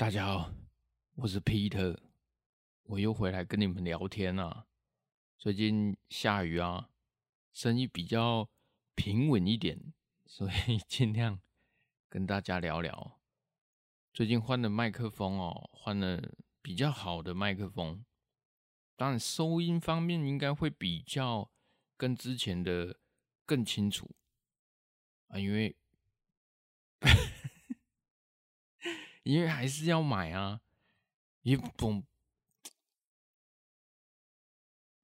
大家好，我是 Peter，我又回来跟你们聊天了。最近下雨啊，生意比较平稳一点，所以尽量跟大家聊聊。最近换了麦克风哦，换了比较好的麦克风，当然收音方面应该会比较跟之前的更清楚啊，因为。因为还是要买啊，也不，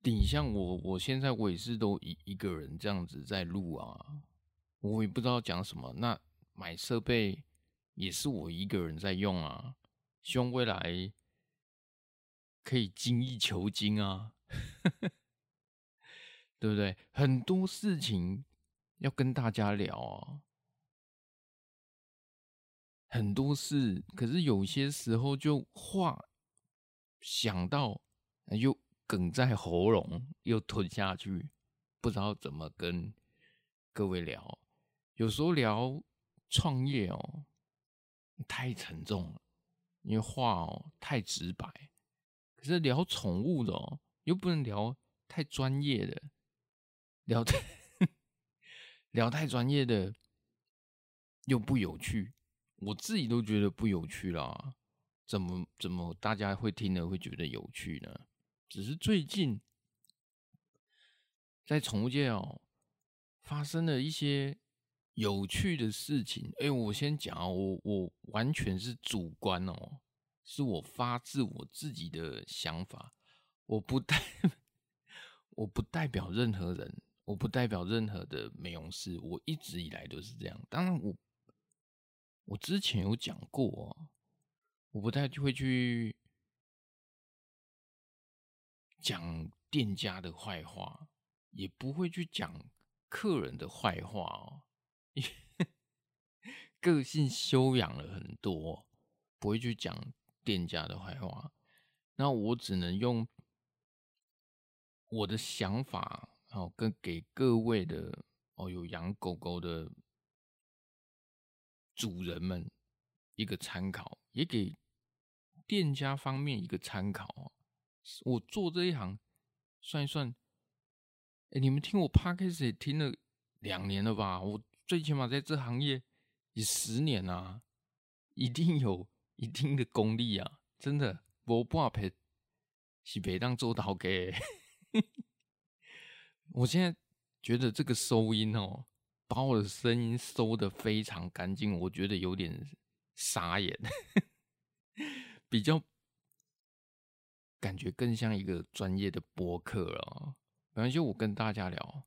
你像我，我现在我也是都一一个人这样子在录啊，我也不知道讲什么。那买设备也是我一个人在用啊，希望未来可以精益求精啊，对不对？很多事情要跟大家聊啊。很多事，可是有些时候就话想到又梗在喉咙，又吞下去，不知道怎么跟各位聊。有时候聊创业哦，太沉重了，因为话哦太直白。可是聊宠物的哦，又不能聊太专业的，聊太 聊太专业的又不有趣。我自己都觉得不有趣啦，怎么怎么大家会听了会觉得有趣呢？只是最近在宠物界哦，发生了一些有趣的事情。哎，我先讲，我我完全是主观哦，是我发自我自己的想法，我不代 我不代表任何人，我不代表任何的美容师，我一直以来都是这样。当然我。我之前有讲过，我不太会去讲店家的坏话，也不会去讲客人的坏话哦。个性修养了很多，不会去讲店家的坏话。那我只能用我的想法，哦，跟给各位的哦，有养狗狗的。主人们一个参考，也给店家方面一个参考。我做这一行，算一算，哎，你们听我 Podcast 也听了两年了吧？我最起码在这行业也十年了，一定有一定的功力啊！真的，我不怕赔，是赔当做到给。我现在觉得这个收音哦。把我的声音收得非常干净，我觉得有点傻眼，比较感觉更像一个专业的播客了。反正就我跟大家聊，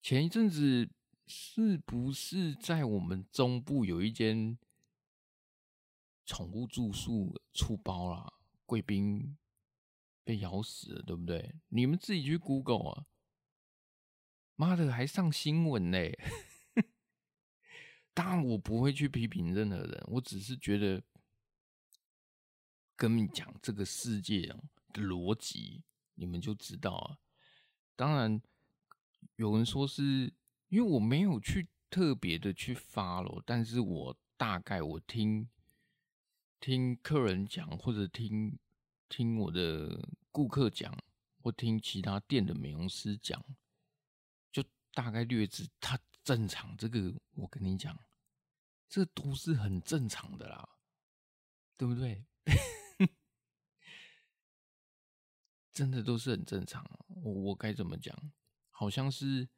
前一阵子是不是在我们中部有一间宠物住宿出包了，贵宾被咬死了，对不对？你们自己去 Google 啊。妈的，还上新闻嘞！当然，我不会去批评任何人，我只是觉得跟你讲这个世界的逻辑，你们就知道啊。当然，有人说是因为我没有去特别的去 follow，但是我大概我听听客人讲，或者听听我的顾客讲，或听其他店的美容师讲。大概略知它正常，这个我跟你讲，这都是很正常的啦，对不对？真的都是很正常。我我该怎么讲？好像是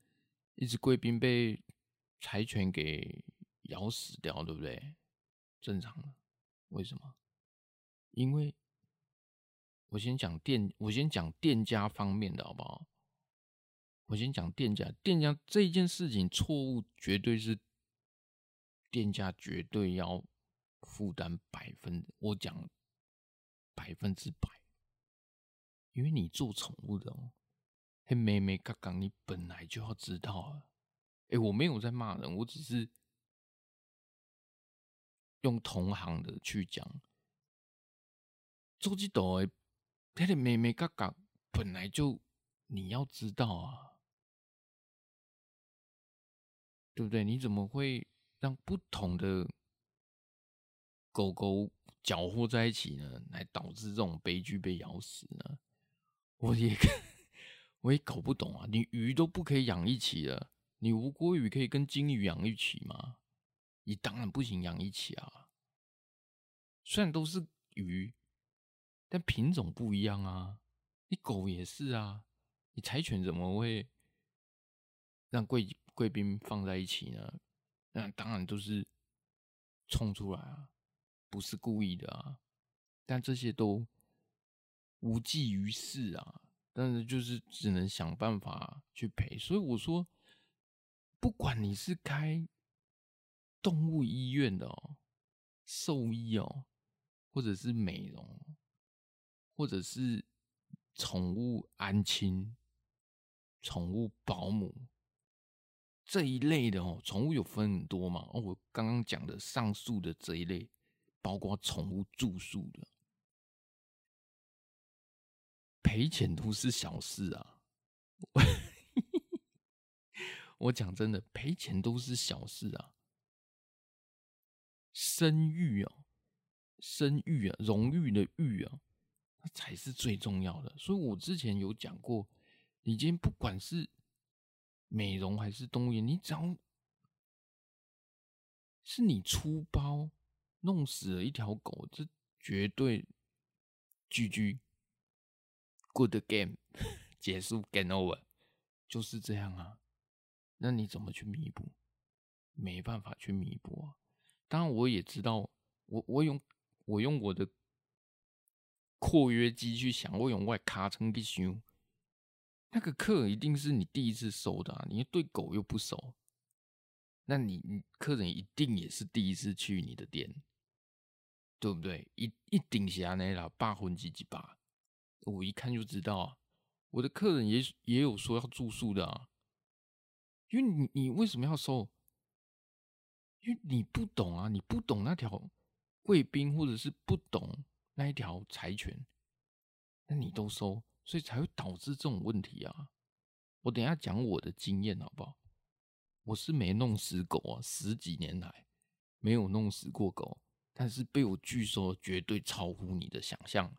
一只贵宾被柴犬给咬死掉，对不对？正常的。为什么？因为我先讲店，我先讲店家方面的好不好？我先讲店家，店家这件事情错误绝对是店家绝对要负担百分，我讲百分之百，因为你做宠物的哦，嘿妹妹刚刚你本来就要知道啊，哎，我没有在骂人，我只是用同行的去讲，做这道的，嘿的妹妹刚刚本来就你要知道啊。对不对？你怎么会让不同的狗狗搅和在一起呢，来导致这种悲剧被咬死呢？我也我也搞不懂啊！你鱼都不可以养一起了，你吴郭鱼可以跟金鱼养一起吗？你当然不行养一起啊！虽然都是鱼，但品种不一样啊。你狗也是啊，你柴犬怎么会让贵贵宾放在一起呢？那当然都是冲出来啊，不是故意的啊。但这些都无济于事啊。但是就是只能想办法去赔。所以我说，不管你是开动物医院的哦，兽医哦，或者是美容，或者是宠物安亲、宠物保姆这一类的哦，宠物有分很多嘛。哦，我刚刚讲的上述的这一类，包括宠物住宿的，赔钱都是小事啊。我讲真的，赔钱都是小事啊。声誉啊，声誉啊，荣誉的誉啊，那才是最重要的。所以我之前有讲过，你今天不管是美容还是动物园，你只要是你出包弄死了一条狗，这绝对 GG，good game，结束 game over，就是这样啊。那你怎么去弥补？没办法去弥补啊。当然，我也知道，我我用我用我的括约肌去想，我用外卡称去想，那个客一定是你第一次收的啊，你对狗又不熟，那你你客人一定也是第一次去你的店，对不对？一一顶下那啦，八分之几吧，我一看就知道啊。我的客人也也有说要住宿的啊，因为你你为什么要收？因为你不懂啊，你不懂那条贵宾，或者是不懂那一条柴犬，那你都收，所以才会导致这种问题啊。我等下讲我的经验好不好？我是没弄死狗啊，十几年来没有弄死过狗，但是被我拒收绝对超乎你的想象。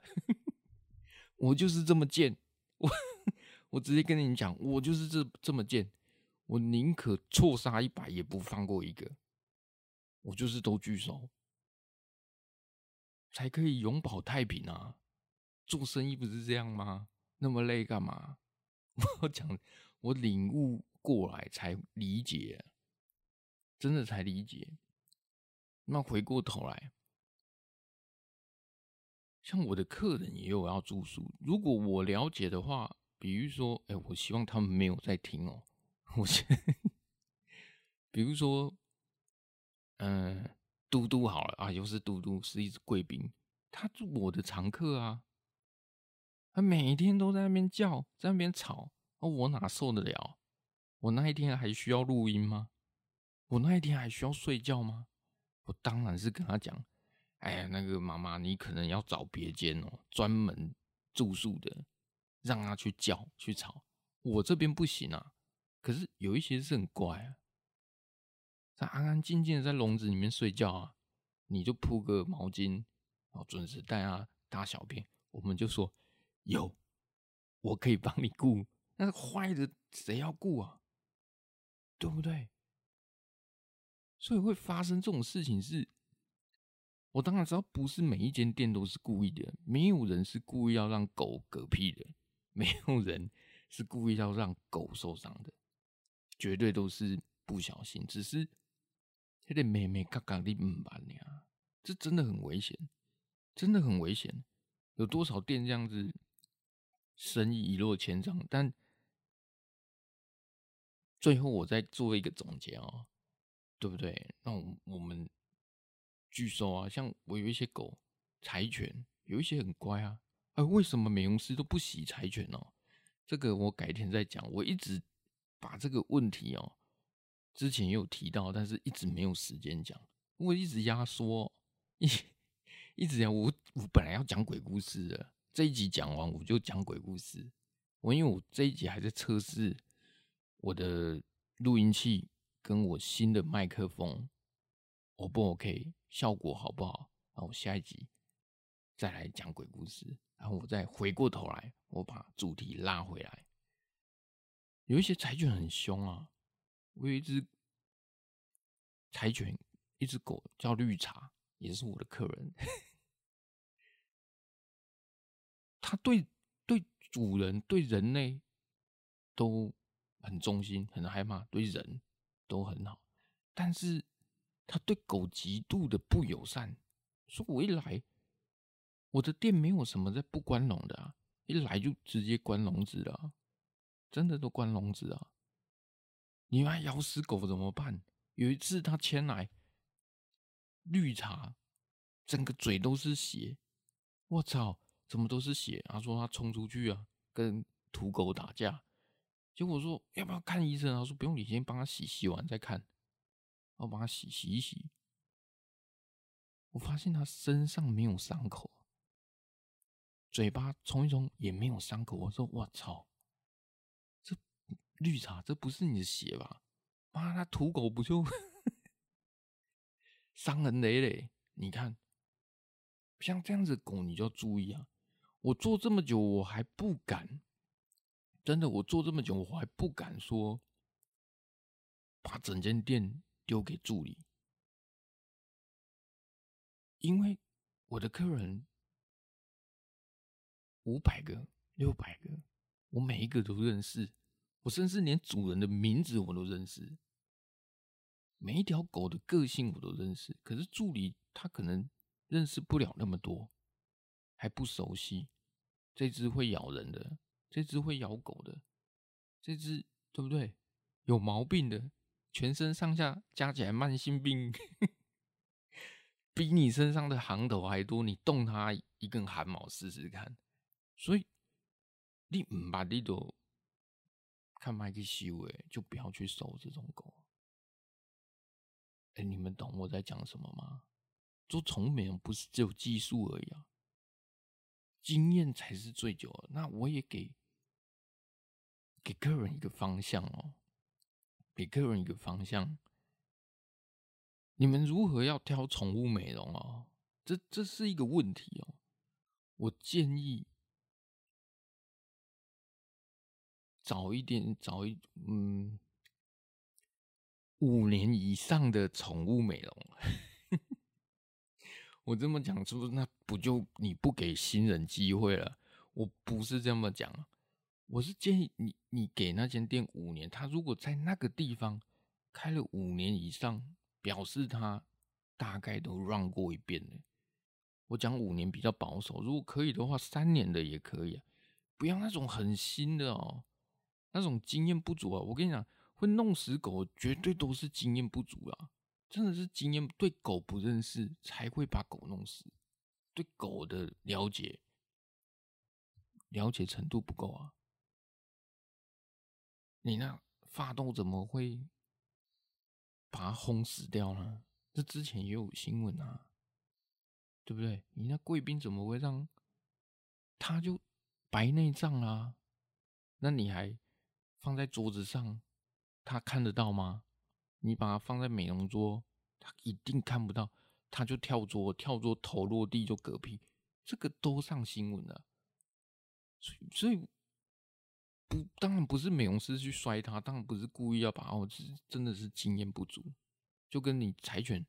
我就是这么贱，我我直接跟你讲，我就是这这么贱，我宁可错杀一百，也不放过一个。我就是都拒收，才可以永保太平啊！做生意不是这样吗？那么累干嘛？我讲，我领悟过来才理解，真的才理解。那回过头来，像我的客人也有要住宿，如果我了解的话，比如说，哎，我希望他们没有在听哦。我先，比如说。嗯，嘟嘟好了啊，又是嘟嘟，是一只贵宾，他住我的常客啊，他每天都在那边叫，在那边吵，哦，我哪受得了？我那一天还需要录音吗？我那一天还需要睡觉吗？我当然是跟他讲，哎呀，那个妈妈，你可能要找别间哦，专门住宿的，让他去叫去吵，我这边不行啊。可是有一些是很乖啊。他安安静静的在笼子里面睡觉啊，你就铺个毛巾，然后准时带他大小便，我们就说有，我可以帮你顾。那坏的谁要顾啊？对不对？所以会发生这种事情是，我当然知道不是每一间店都是故意的，没有人是故意要让狗嗝屁的，没有人是故意要让狗受伤的，绝对都是不小心，只是。有点妹妹嘎嘎的唔办呀，这真的很危险，真的很危险。有多少店这样子，生意一落千丈？但最后我再做一个总结哦，对不对？那我我们拒收啊，像我有一些狗柴犬，有一些很乖啊，哎，为什么美容师都不洗柴犬哦？这个我改天再讲。我一直把这个问题哦。之前也有提到，但是一直没有时间讲。我一直压缩，一一直讲。我我本来要讲鬼故事的，这一集讲完我就讲鬼故事。我因为我这一集还在测试我的录音器跟我新的麦克风，O 不 OK，效果好不好？那我下一集再来讲鬼故事，然后我再回过头来，我把主题拉回来。有一些柴犬很凶啊，我有一只柴犬，一只狗叫绿茶，也是我的客人。它对对主人、对人类都很忠心，很害怕，对人都很好，但是它对狗极度的不友善。说我一来，我的店没有什么在不关笼的啊，一来就直接关笼子了。真的都关笼子啊！你还咬死狗怎么办？有一次他牵来绿茶，整个嘴都是血，我操！怎么都是血？他说他冲出去啊，跟土狗打架。结果说要不要看医生？他说不用，你先帮他洗，洗完再看。我帮他洗洗一洗，我发现他身上没有伤口，嘴巴冲一冲也没有伤口。我说我操！绿茶，这不是你的血吧？妈，那土狗不就 伤痕累累？你看，像这样子的狗，你就要注意啊！我做这么久，我还不敢，真的，我做这么久，我还不敢说把整间店丢给助理，因为我的客人五百个、六百个，我每一个都认识。我甚至连主人的名字我都认识，每一条狗的个性我都认识。可是助理他可能认识不了那么多，还不熟悉。这只会咬人的，这只会咬狗的，这只对不对？有毛病的，全身上下加起来慢性病，比你身上的行头还多。你动它一根汗毛试试看。所以你唔把你都。看麦克西韦，就不要去收这种狗。哎、你们懂我在讲什么吗？做宠物不是只有技术而已啊，经验才是最久。那我也给给客人一个方向哦，给客人一个方向。你们如何要挑宠物美容哦？这这是一个问题哦。我建议。早一点，早一嗯，五年以上的宠物美容。我这么讲，是不是那不就你不给新人机会了？我不是这么讲，我是建议你，你给那间店五年，他如果在那个地方开了五年以上，表示他大概都让过一遍了。我讲五年比较保守，如果可以的话，三年的也可以，不要那种很新的哦。那种经验不足啊，我跟你讲，会弄死狗，绝对都是经验不足啊！真的是经验，对狗不认识才会把狗弄死，对狗的了解了解程度不够啊！你那法斗怎么会把它轰死掉呢？这之前也有新闻啊，对不对？你那贵宾怎么会让他就白内障啊？那你还？放在桌子上，他看得到吗？你把它放在美容桌，他一定看不到。他就跳桌，跳桌头落地就嗝屁，这个都上新闻了。所以，所以不，当然不是美容师去摔他，当然不是故意要把哦，是真的是经验不足，就跟你柴犬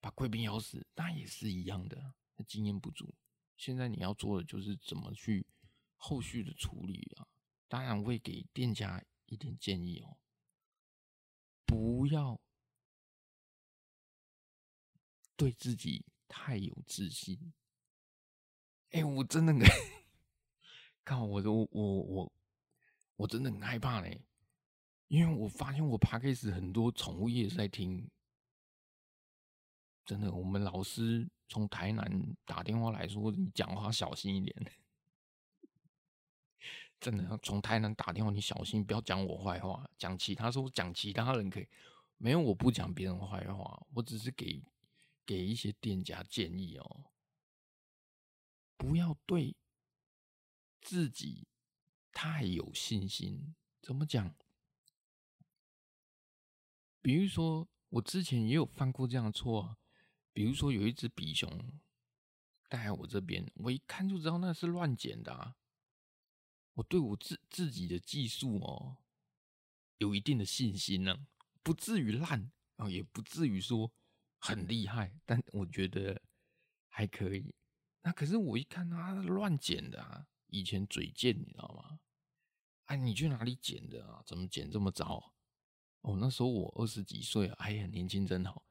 把贵宾咬死，那也是一样的，那经验不足。现在你要做的就是怎么去后续的处理啊。当然会给店家一点建议哦，不要对自己太有自信。哎，我真的很，看我我我我我真的很害怕嘞，因为我发现我 Podcast 很多宠物业在听，真的，我们老师从台南打电话来说，你讲话小心一点。真的要从台南打电话，你小心不要讲我坏话，讲其他说讲其他人可以，没有我不讲别人坏话，我只是给给一些店家建议哦，不要对自己太有信心。怎么讲？比如说我之前也有犯过这样的错啊，比如说有一只比熊带来我这边，我一看就知道那是乱捡的啊。我对我自自己的技术哦，有一定的信心呢，不至于烂啊，也不至于说很厉害，但我觉得还可以。那可是我一看他乱剪的啊，以前嘴贱，你知道吗？哎，你去哪里剪的啊？怎么剪这么糟？哦，那时候我二十几岁，哎呀，年轻真好。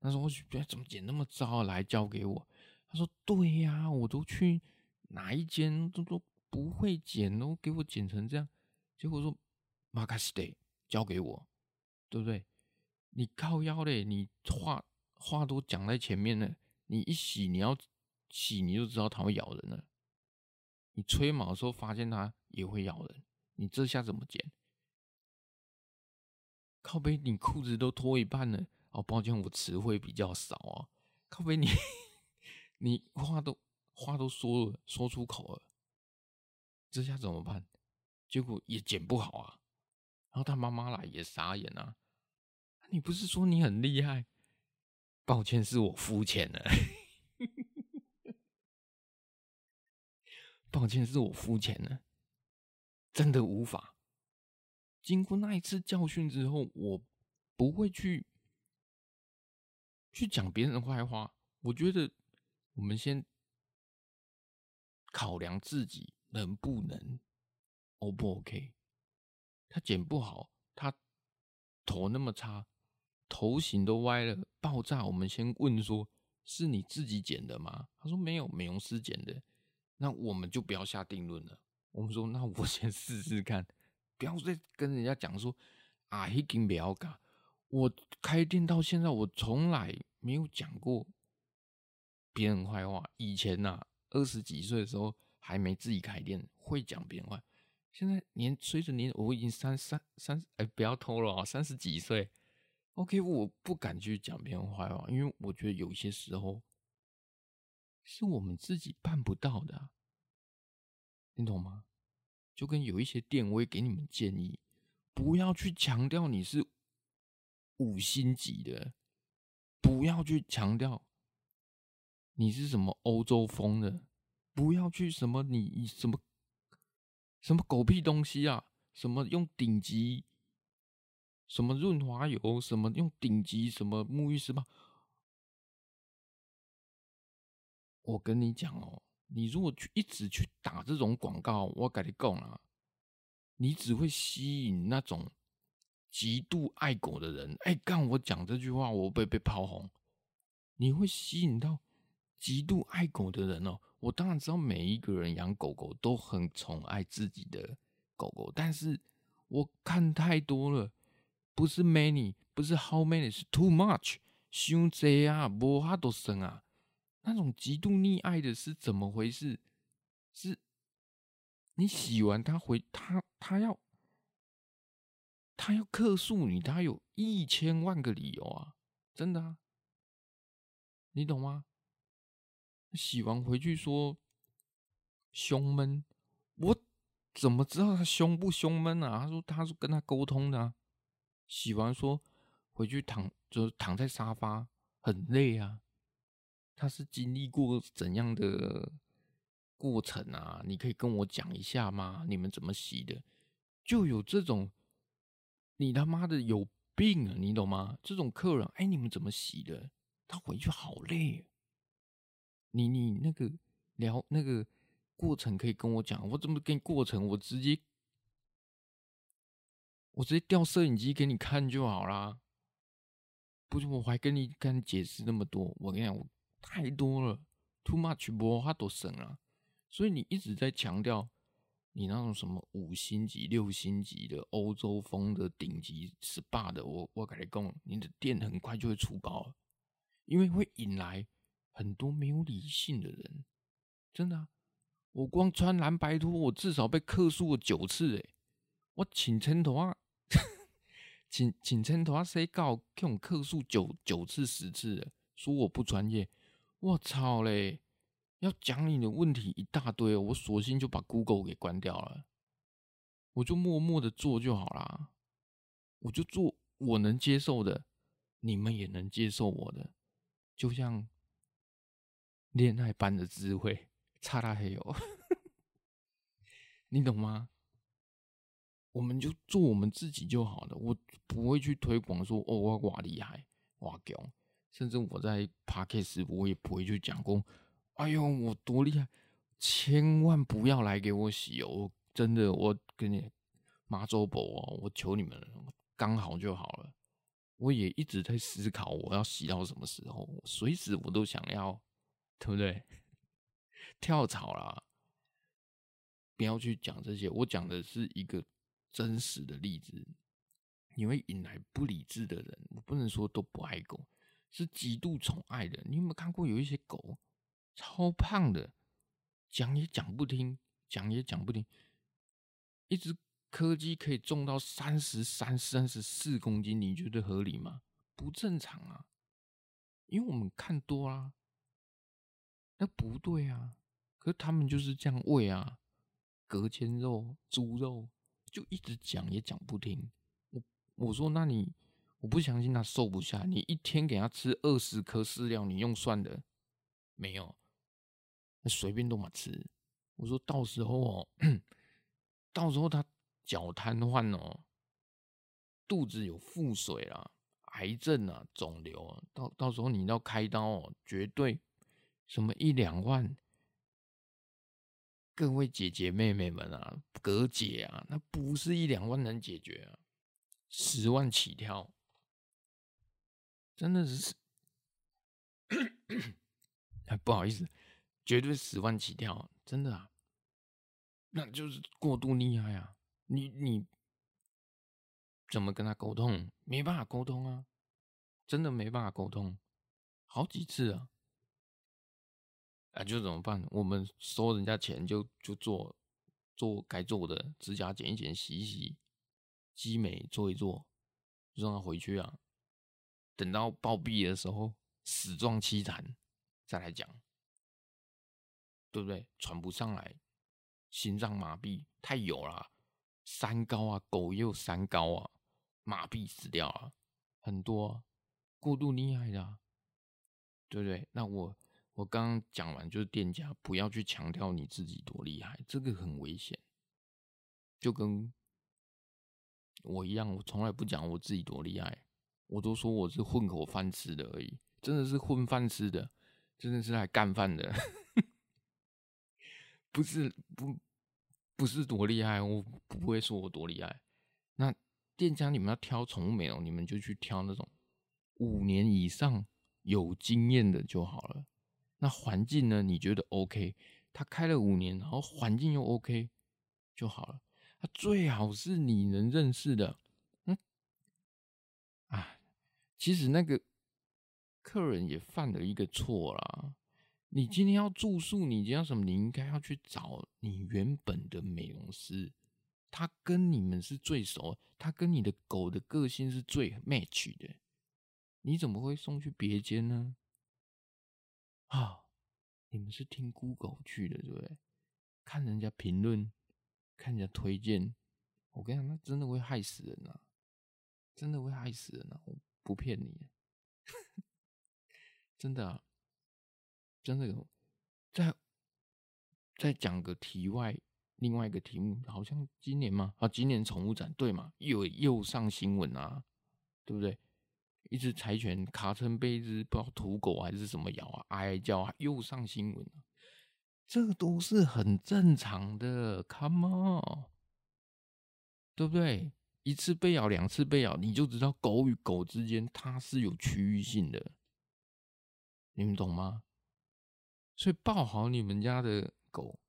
那时候我觉得怎么剪那么糟？来交给我。他说：“对呀，我都去哪一间都都不会剪，都给我剪成这样。结果说马卡西得交给我，对不对？你靠腰嘞，你话话都讲在前面了，你一洗你要洗，你就知道它会咬人了。你吹毛的时候发现它也会咬人，你这下怎么剪？”靠背，你裤子都脱一半了。哦，抱歉，我词汇比较少啊。靠背，你你话都话都说了，说出口了，这下怎么办？结果也剪不好啊。然后他妈妈来也傻眼啊。你不是说你很厉害？抱歉，是我肤浅了。抱歉，是我肤浅了，真的无法。经过那一次教训之后，我不会去去讲别人的坏话。我觉得我们先考量自己能不能，O 不 OK？他剪不好，他头那么差，头型都歪了，爆炸。我们先问说：是你自己剪的吗？他说没有，美容师剪的。那我们就不要下定论了。我们说，那我先试试看。不要再跟人家讲说啊，已经不要搞。我开店到现在，我从来没有讲过别人坏话。以前呐、啊，二十几岁的时候还没自己开店，会讲别人坏。现在年随着年，我已经三三三，哎，不要偷了啊，三十几岁。OK，我不敢去讲别人坏话，因为我觉得有些时候是我们自己办不到的，你懂吗？就跟有一些店，我也给你们建议，不要去强调你是五星级的，不要去强调你是什么欧洲风的，不要去什么你什么什么狗屁东西啊，什么用顶级什么润滑油，什么用顶级什么沐浴丝吧。我跟你讲哦。你如果去一直去打这种广告，我跟你讲啊，你只会吸引那种极度爱狗的人。哎，刚我讲这句话，我被被炮轰。你会吸引到极度爱狗的人哦。我当然知道每一个人养狗狗都很宠爱自己的狗狗，但是我看太多了，不是 many，不是 how many，是 too much，太多啊，无法度算啊。那种极度溺爱的是怎么回事？是，你洗完他回他，他要他要克诉你，他有一千万个理由啊！真的啊，你懂吗？洗完回去说胸闷，我怎么知道他胸不胸闷啊？他说他是跟他沟通的啊。洗完说回去躺，就是躺在沙发很累啊。他是经历过怎样的过程啊？你可以跟我讲一下吗？你们怎么洗的？就有这种，你他妈的有病啊！你懂吗？这种客人，哎，你们怎么洗的？他回去好累。你你那个聊那个过程可以跟我讲，我怎么给你过程？我直接我直接调摄影机给你看就好啦。不是，我还跟你跟你解释那么多，我跟你讲我。太多了，too much，无法度算了。所以你一直在强调你那种什么五星级、六星级的欧洲风的顶级 SPA 的，我我跟你讲，你的店很快就会出包了，因为会引来很多没有理性的人。真的，我光穿蓝白拖，我至少被克诉了九次诶，我请称头啊，请请称头啊，谁告给我克诉九九次十次的，说我不专业。我操嘞！要讲你的问题一大堆，我索性就把 Google 给关掉了，我就默默的做就好啦。我就做我能接受的，你们也能接受我的。就像恋爱般的智慧，差大黑哦，你懂吗？我们就做我们自己就好了，我不会去推广说哦，我哇厉害，哇强，甚至我在 Podcast 我也不会去讲过，哎呦我多厉害，千万不要来给我洗哦，真的，我跟你妈祖婆哦，我求你们了，刚好就好了。我也一直在思考，我要洗到什么时候，随时我都想要，对不对？跳槽啦，不要去讲这些，我讲的是一个。真实的例子，你会引来不理智的人。我不能说都不爱狗，是极度宠爱的。你有没有看过有一些狗超胖的，讲也讲不听，讲也讲不听。一只柯基可以重到三十三、三十四公斤，你觉得合理吗？不正常啊！因为我们看多啦，那不对啊。可是他们就是这样喂啊，隔间肉、猪肉。就一直讲也讲不听，我我说那你我不相信他瘦不下，你一天给他吃二十颗饲料，你用算的没有？随便都嘛吃。我说到时候哦，到时候他脚瘫痪哦，肚子有腹水啦，癌症啊，肿瘤啊，到到时候你要开刀哦，绝对什么一两万。各位姐姐妹妹们啊，葛姐啊，那不是一两万能解决啊，十万起跳，真的是，不好意思，绝对十万起跳，真的啊，那就是过度厉害啊！你你怎么跟他沟通？没办法沟通啊，真的没办法沟通，好几次啊。啊，就怎么办？我们收人家钱就就做做该做的，指甲剪一剪，洗一洗，医美做一做，就让他回去啊。等到暴毙的时候，死状凄惨，再来讲，对不对？喘不上来，心脏麻痹，太油了，三高啊，狗也有三高啊，麻痹死掉了，很多啊，过度厉害的，对不对？那我。我刚刚讲完，就是店家不要去强调你自己多厉害，这个很危险。就跟我一样，我从来不讲我自己多厉害，我都说我是混口饭吃的而已，真的是混饭吃的，真的是来干饭的，不是不不是多厉害，我不会说我多厉害。那店家你们要挑宠物美容，你们就去挑那种五年以上有经验的就好了。那环境呢？你觉得 OK？他开了五年，然后环境又 OK 就好了。他最好是你能认识的。嗯，啊，其实那个客人也犯了一个错啦。你今天要住宿，你今天要什么？你应该要去找你原本的美容师，他跟你们是最熟，他跟你的狗的个性是最 match 的。你怎么会送去别间呢？啊、你们是听 Google 去的，对不对？看人家评论，看人家推荐，我跟你讲，那真的会害死人啊！真的会害死人啊！我不骗你，真的啊，真的有。再再讲个题外，另外一个题目，好像今年吗？啊，今年宠物展对嘛？又又上新闻啊，对不对？一只柴犬卡成被一只不知道土狗还是什么咬啊，哀叫啊，又上新闻。这都是很正常的，Come on，对不对？一次被咬，两次被咬，你就知道狗与狗之间它是有区域性的，你们懂吗？所以抱好你们家的狗，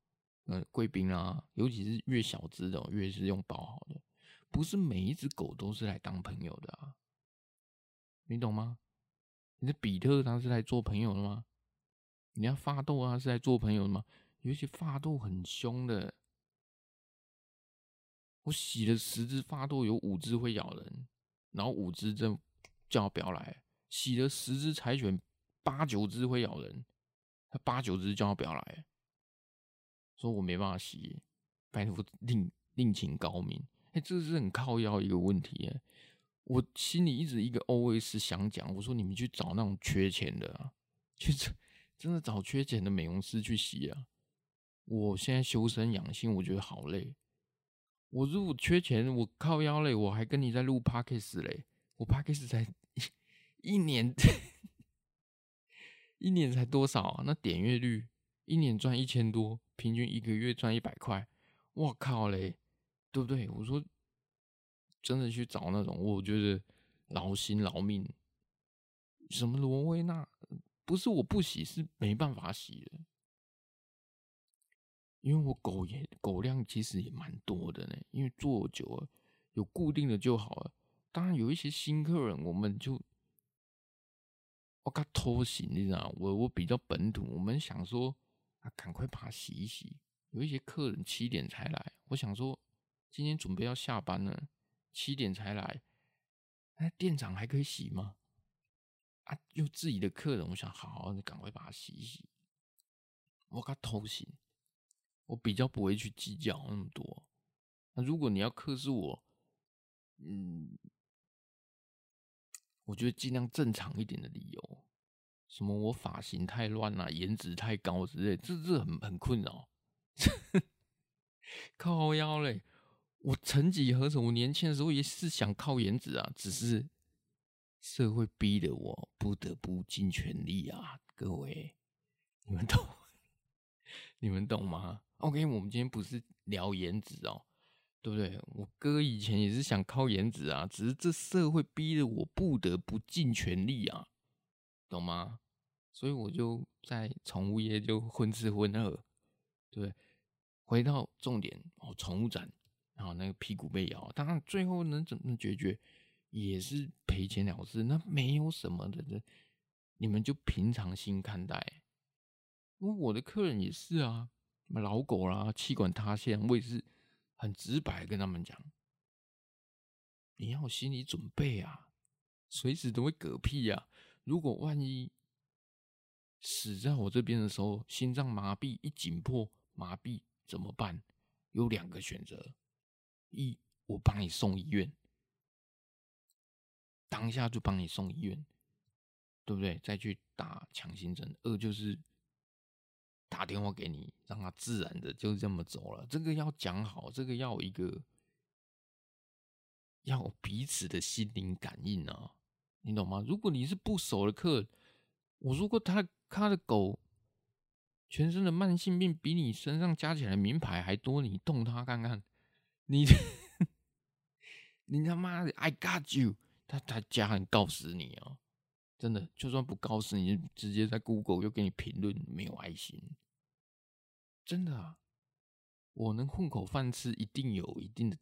呃，贵宾啊，尤其是越小只的，越是用抱好的，不是每一只狗都是来当朋友的啊。你懂吗？你的比特他是来做朋友的吗？你要法斗啊，是来做朋友的吗？有些法斗很凶的，我洗了十只法斗，有五只会咬人，然后五只就叫他不要来。洗了十只柴犬，八九只会咬人，他八九只叫他不要来，说我没办法洗，拜托另另请高明。哎，这是很靠腰一个问题哎。我心里一直一个 OS 想讲，我说你们去找那种缺钱的啊，去真的找缺钱的美容师去洗啊！我现在修身养性，我觉得好累。我如果缺钱，我靠腰嘞，我还跟你在录 Podcast 嘞。我 Podcast 才一年，一年才多少啊？那点阅率一年赚一千多，平均一个月赚一百块。我靠嘞，对不对？我说真的去找那种，我觉得劳心劳命。什么罗威纳？不是我不洗，是没办法洗的。因为我狗也狗量其实也蛮多的呢，因为做久了有固定的就好了。当然有一些新客人，我们就我靠偷洗，你知道我我比较本土，我们想说啊，赶快把它洗一洗。有一些客人七点才来，我想说今天准备要下班了，七点才来，那店长还可以洗吗？啊，有自己的客人，我想好好的赶快把它洗一洗。我靠偷洗，我比较不会去计较那么多。那如果你要克制我，嗯，我觉得尽量正常一点的理由，什么我发型太乱啊，颜值太高之类，这这很很困扰。靠腰嘞！我曾几何时，我年轻的时候也是想靠颜值啊，只是社会逼得我不得不尽全力啊！各位，你们懂？你们懂吗？OK，我们今天不是聊颜值哦，对不对？我哥以前也是想靠颜值啊，只是这社会逼得我不得不尽全力啊，懂吗？所以我就在宠物业就混吃混喝。对，回到重点哦，宠物展，然后那个屁股被咬，当然最后能怎么解决，也是赔钱了事，那没有什么的，你们就平常心看待。因为我的客人也是啊，老狗啦，气管塌陷，我也是很直白跟他们讲，你要有心理准备啊，随时都会嗝屁啊，如果万一死在我这边的时候，心脏麻痹一紧迫。麻痹怎么办？有两个选择：一，我帮你送医院，当下就帮你送医院，对不对？再去打强心针。二就是打电话给你，让他自然的就这么走了。这个要讲好，这个要一个要彼此的心灵感应啊，你懂吗？如果你是不熟的客，我如果他他的狗。全身的慢性病比你身上加起来名牌还多，你动它看看，你 你他妈的，I got you，他他家人告死你哦，真的，就算不告死你，直接在 Google 又给你评论没有爱心，真的啊，我能混口饭吃，一定有一定的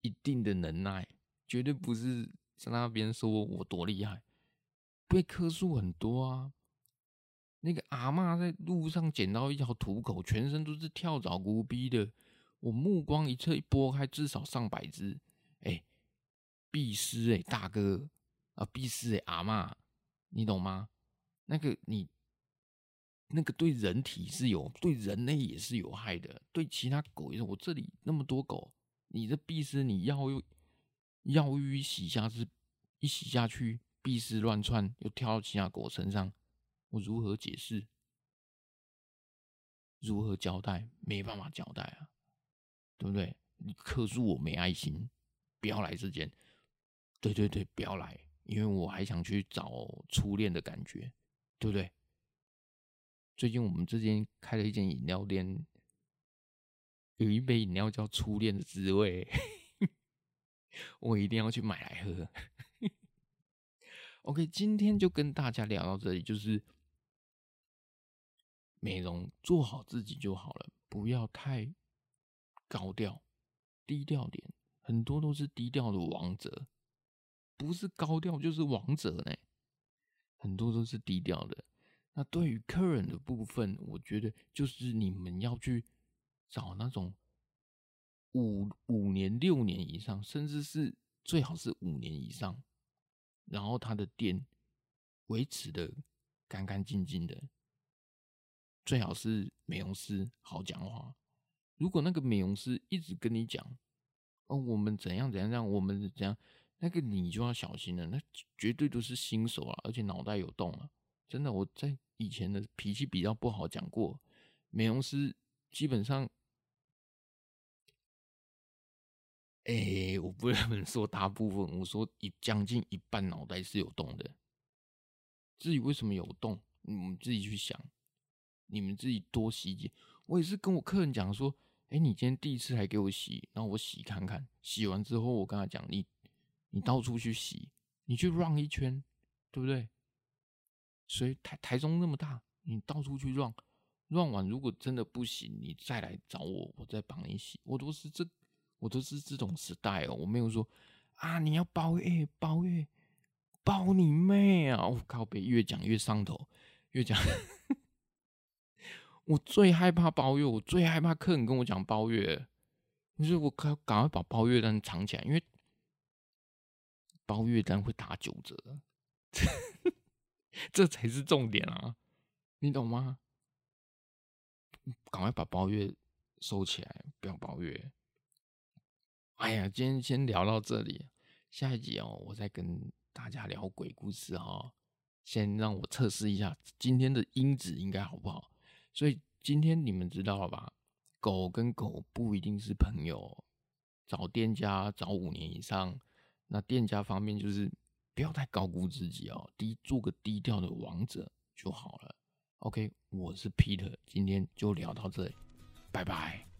一定的能耐，绝对不是在那边说我多厉害，被客诉很多啊。那个阿嬷在路上捡到一条土狗，全身都是跳蚤、骨逼的。我目光一侧一拨开，至少上百只。哎，必尸哎，大哥啊，必尸哎，阿嬷，你懂吗？那个你，那个对人体是有，对人类也是有害的，对其他狗也是。我这里那么多狗，你这必尸，你药又药浴洗下是，一洗下去，必尸乱窜，又跳到其他狗身上。我如何解释？如何交代？没办法交代啊，对不对？你客诉我没爱心，不要来这间。对对对，不要来，因为我还想去找初恋的感觉，对不对？最近我们这间开了一间饮料店，有一杯饮料叫《初恋的滋味》，我一定要去买来喝。OK，今天就跟大家聊到这里，就是。美容做好自己就好了，不要太高调，低调点。很多都是低调的王者，不是高调就是王者呢。很多都是低调的。那对于客人的部分，我觉得就是你们要去找那种五五年、六年以上，甚至是最好是五年以上，然后他的店维持的干干净净的。最好是美容师好讲话。如果那个美容师一直跟你讲，哦，我们怎样怎样怎样，我们怎样，那个你就要小心了。那绝对都是新手啊，而且脑袋有洞啊。真的，我在以前的脾气比较不好，讲过，美容师基本上，哎、我 不能说大部分，我说一将近一半脑袋是有洞的。至于为什么有洞，你们自己去想，你们自己多洗几。我也是跟我客人讲说，哎、你今天第一次来给我洗，然后我洗看看，洗完之后我跟他讲，你你到处去洗，你去绕一圈，对不对？所以台台中那么大，你到处去绕绕完如果真的不行，你再来找我，我再帮你洗。我都是这，我都是这种时代哦，我没有说啊，你要包月包月。包你妹啊！我靠，别越讲越上头，越讲我最害怕包月，我最害怕客人跟我讲包月，你说我赶赶快把包月单藏起来，因为包月单会打九折，这才是重点啊！你懂吗？赶快把包月收起来，不要包月。哎呀，今天先聊到这里，下一集哦，我再跟。大家聊鬼故事哈，先让我测试一下今天的音质应该好不好。所以今天你们知道了吧？狗跟狗不一定是朋友，找店家找五年以上，那店家方面就是不要太高估自己哦，低做个低调的王者就好了。OK，我是 Peter，今天就聊到这里，拜拜。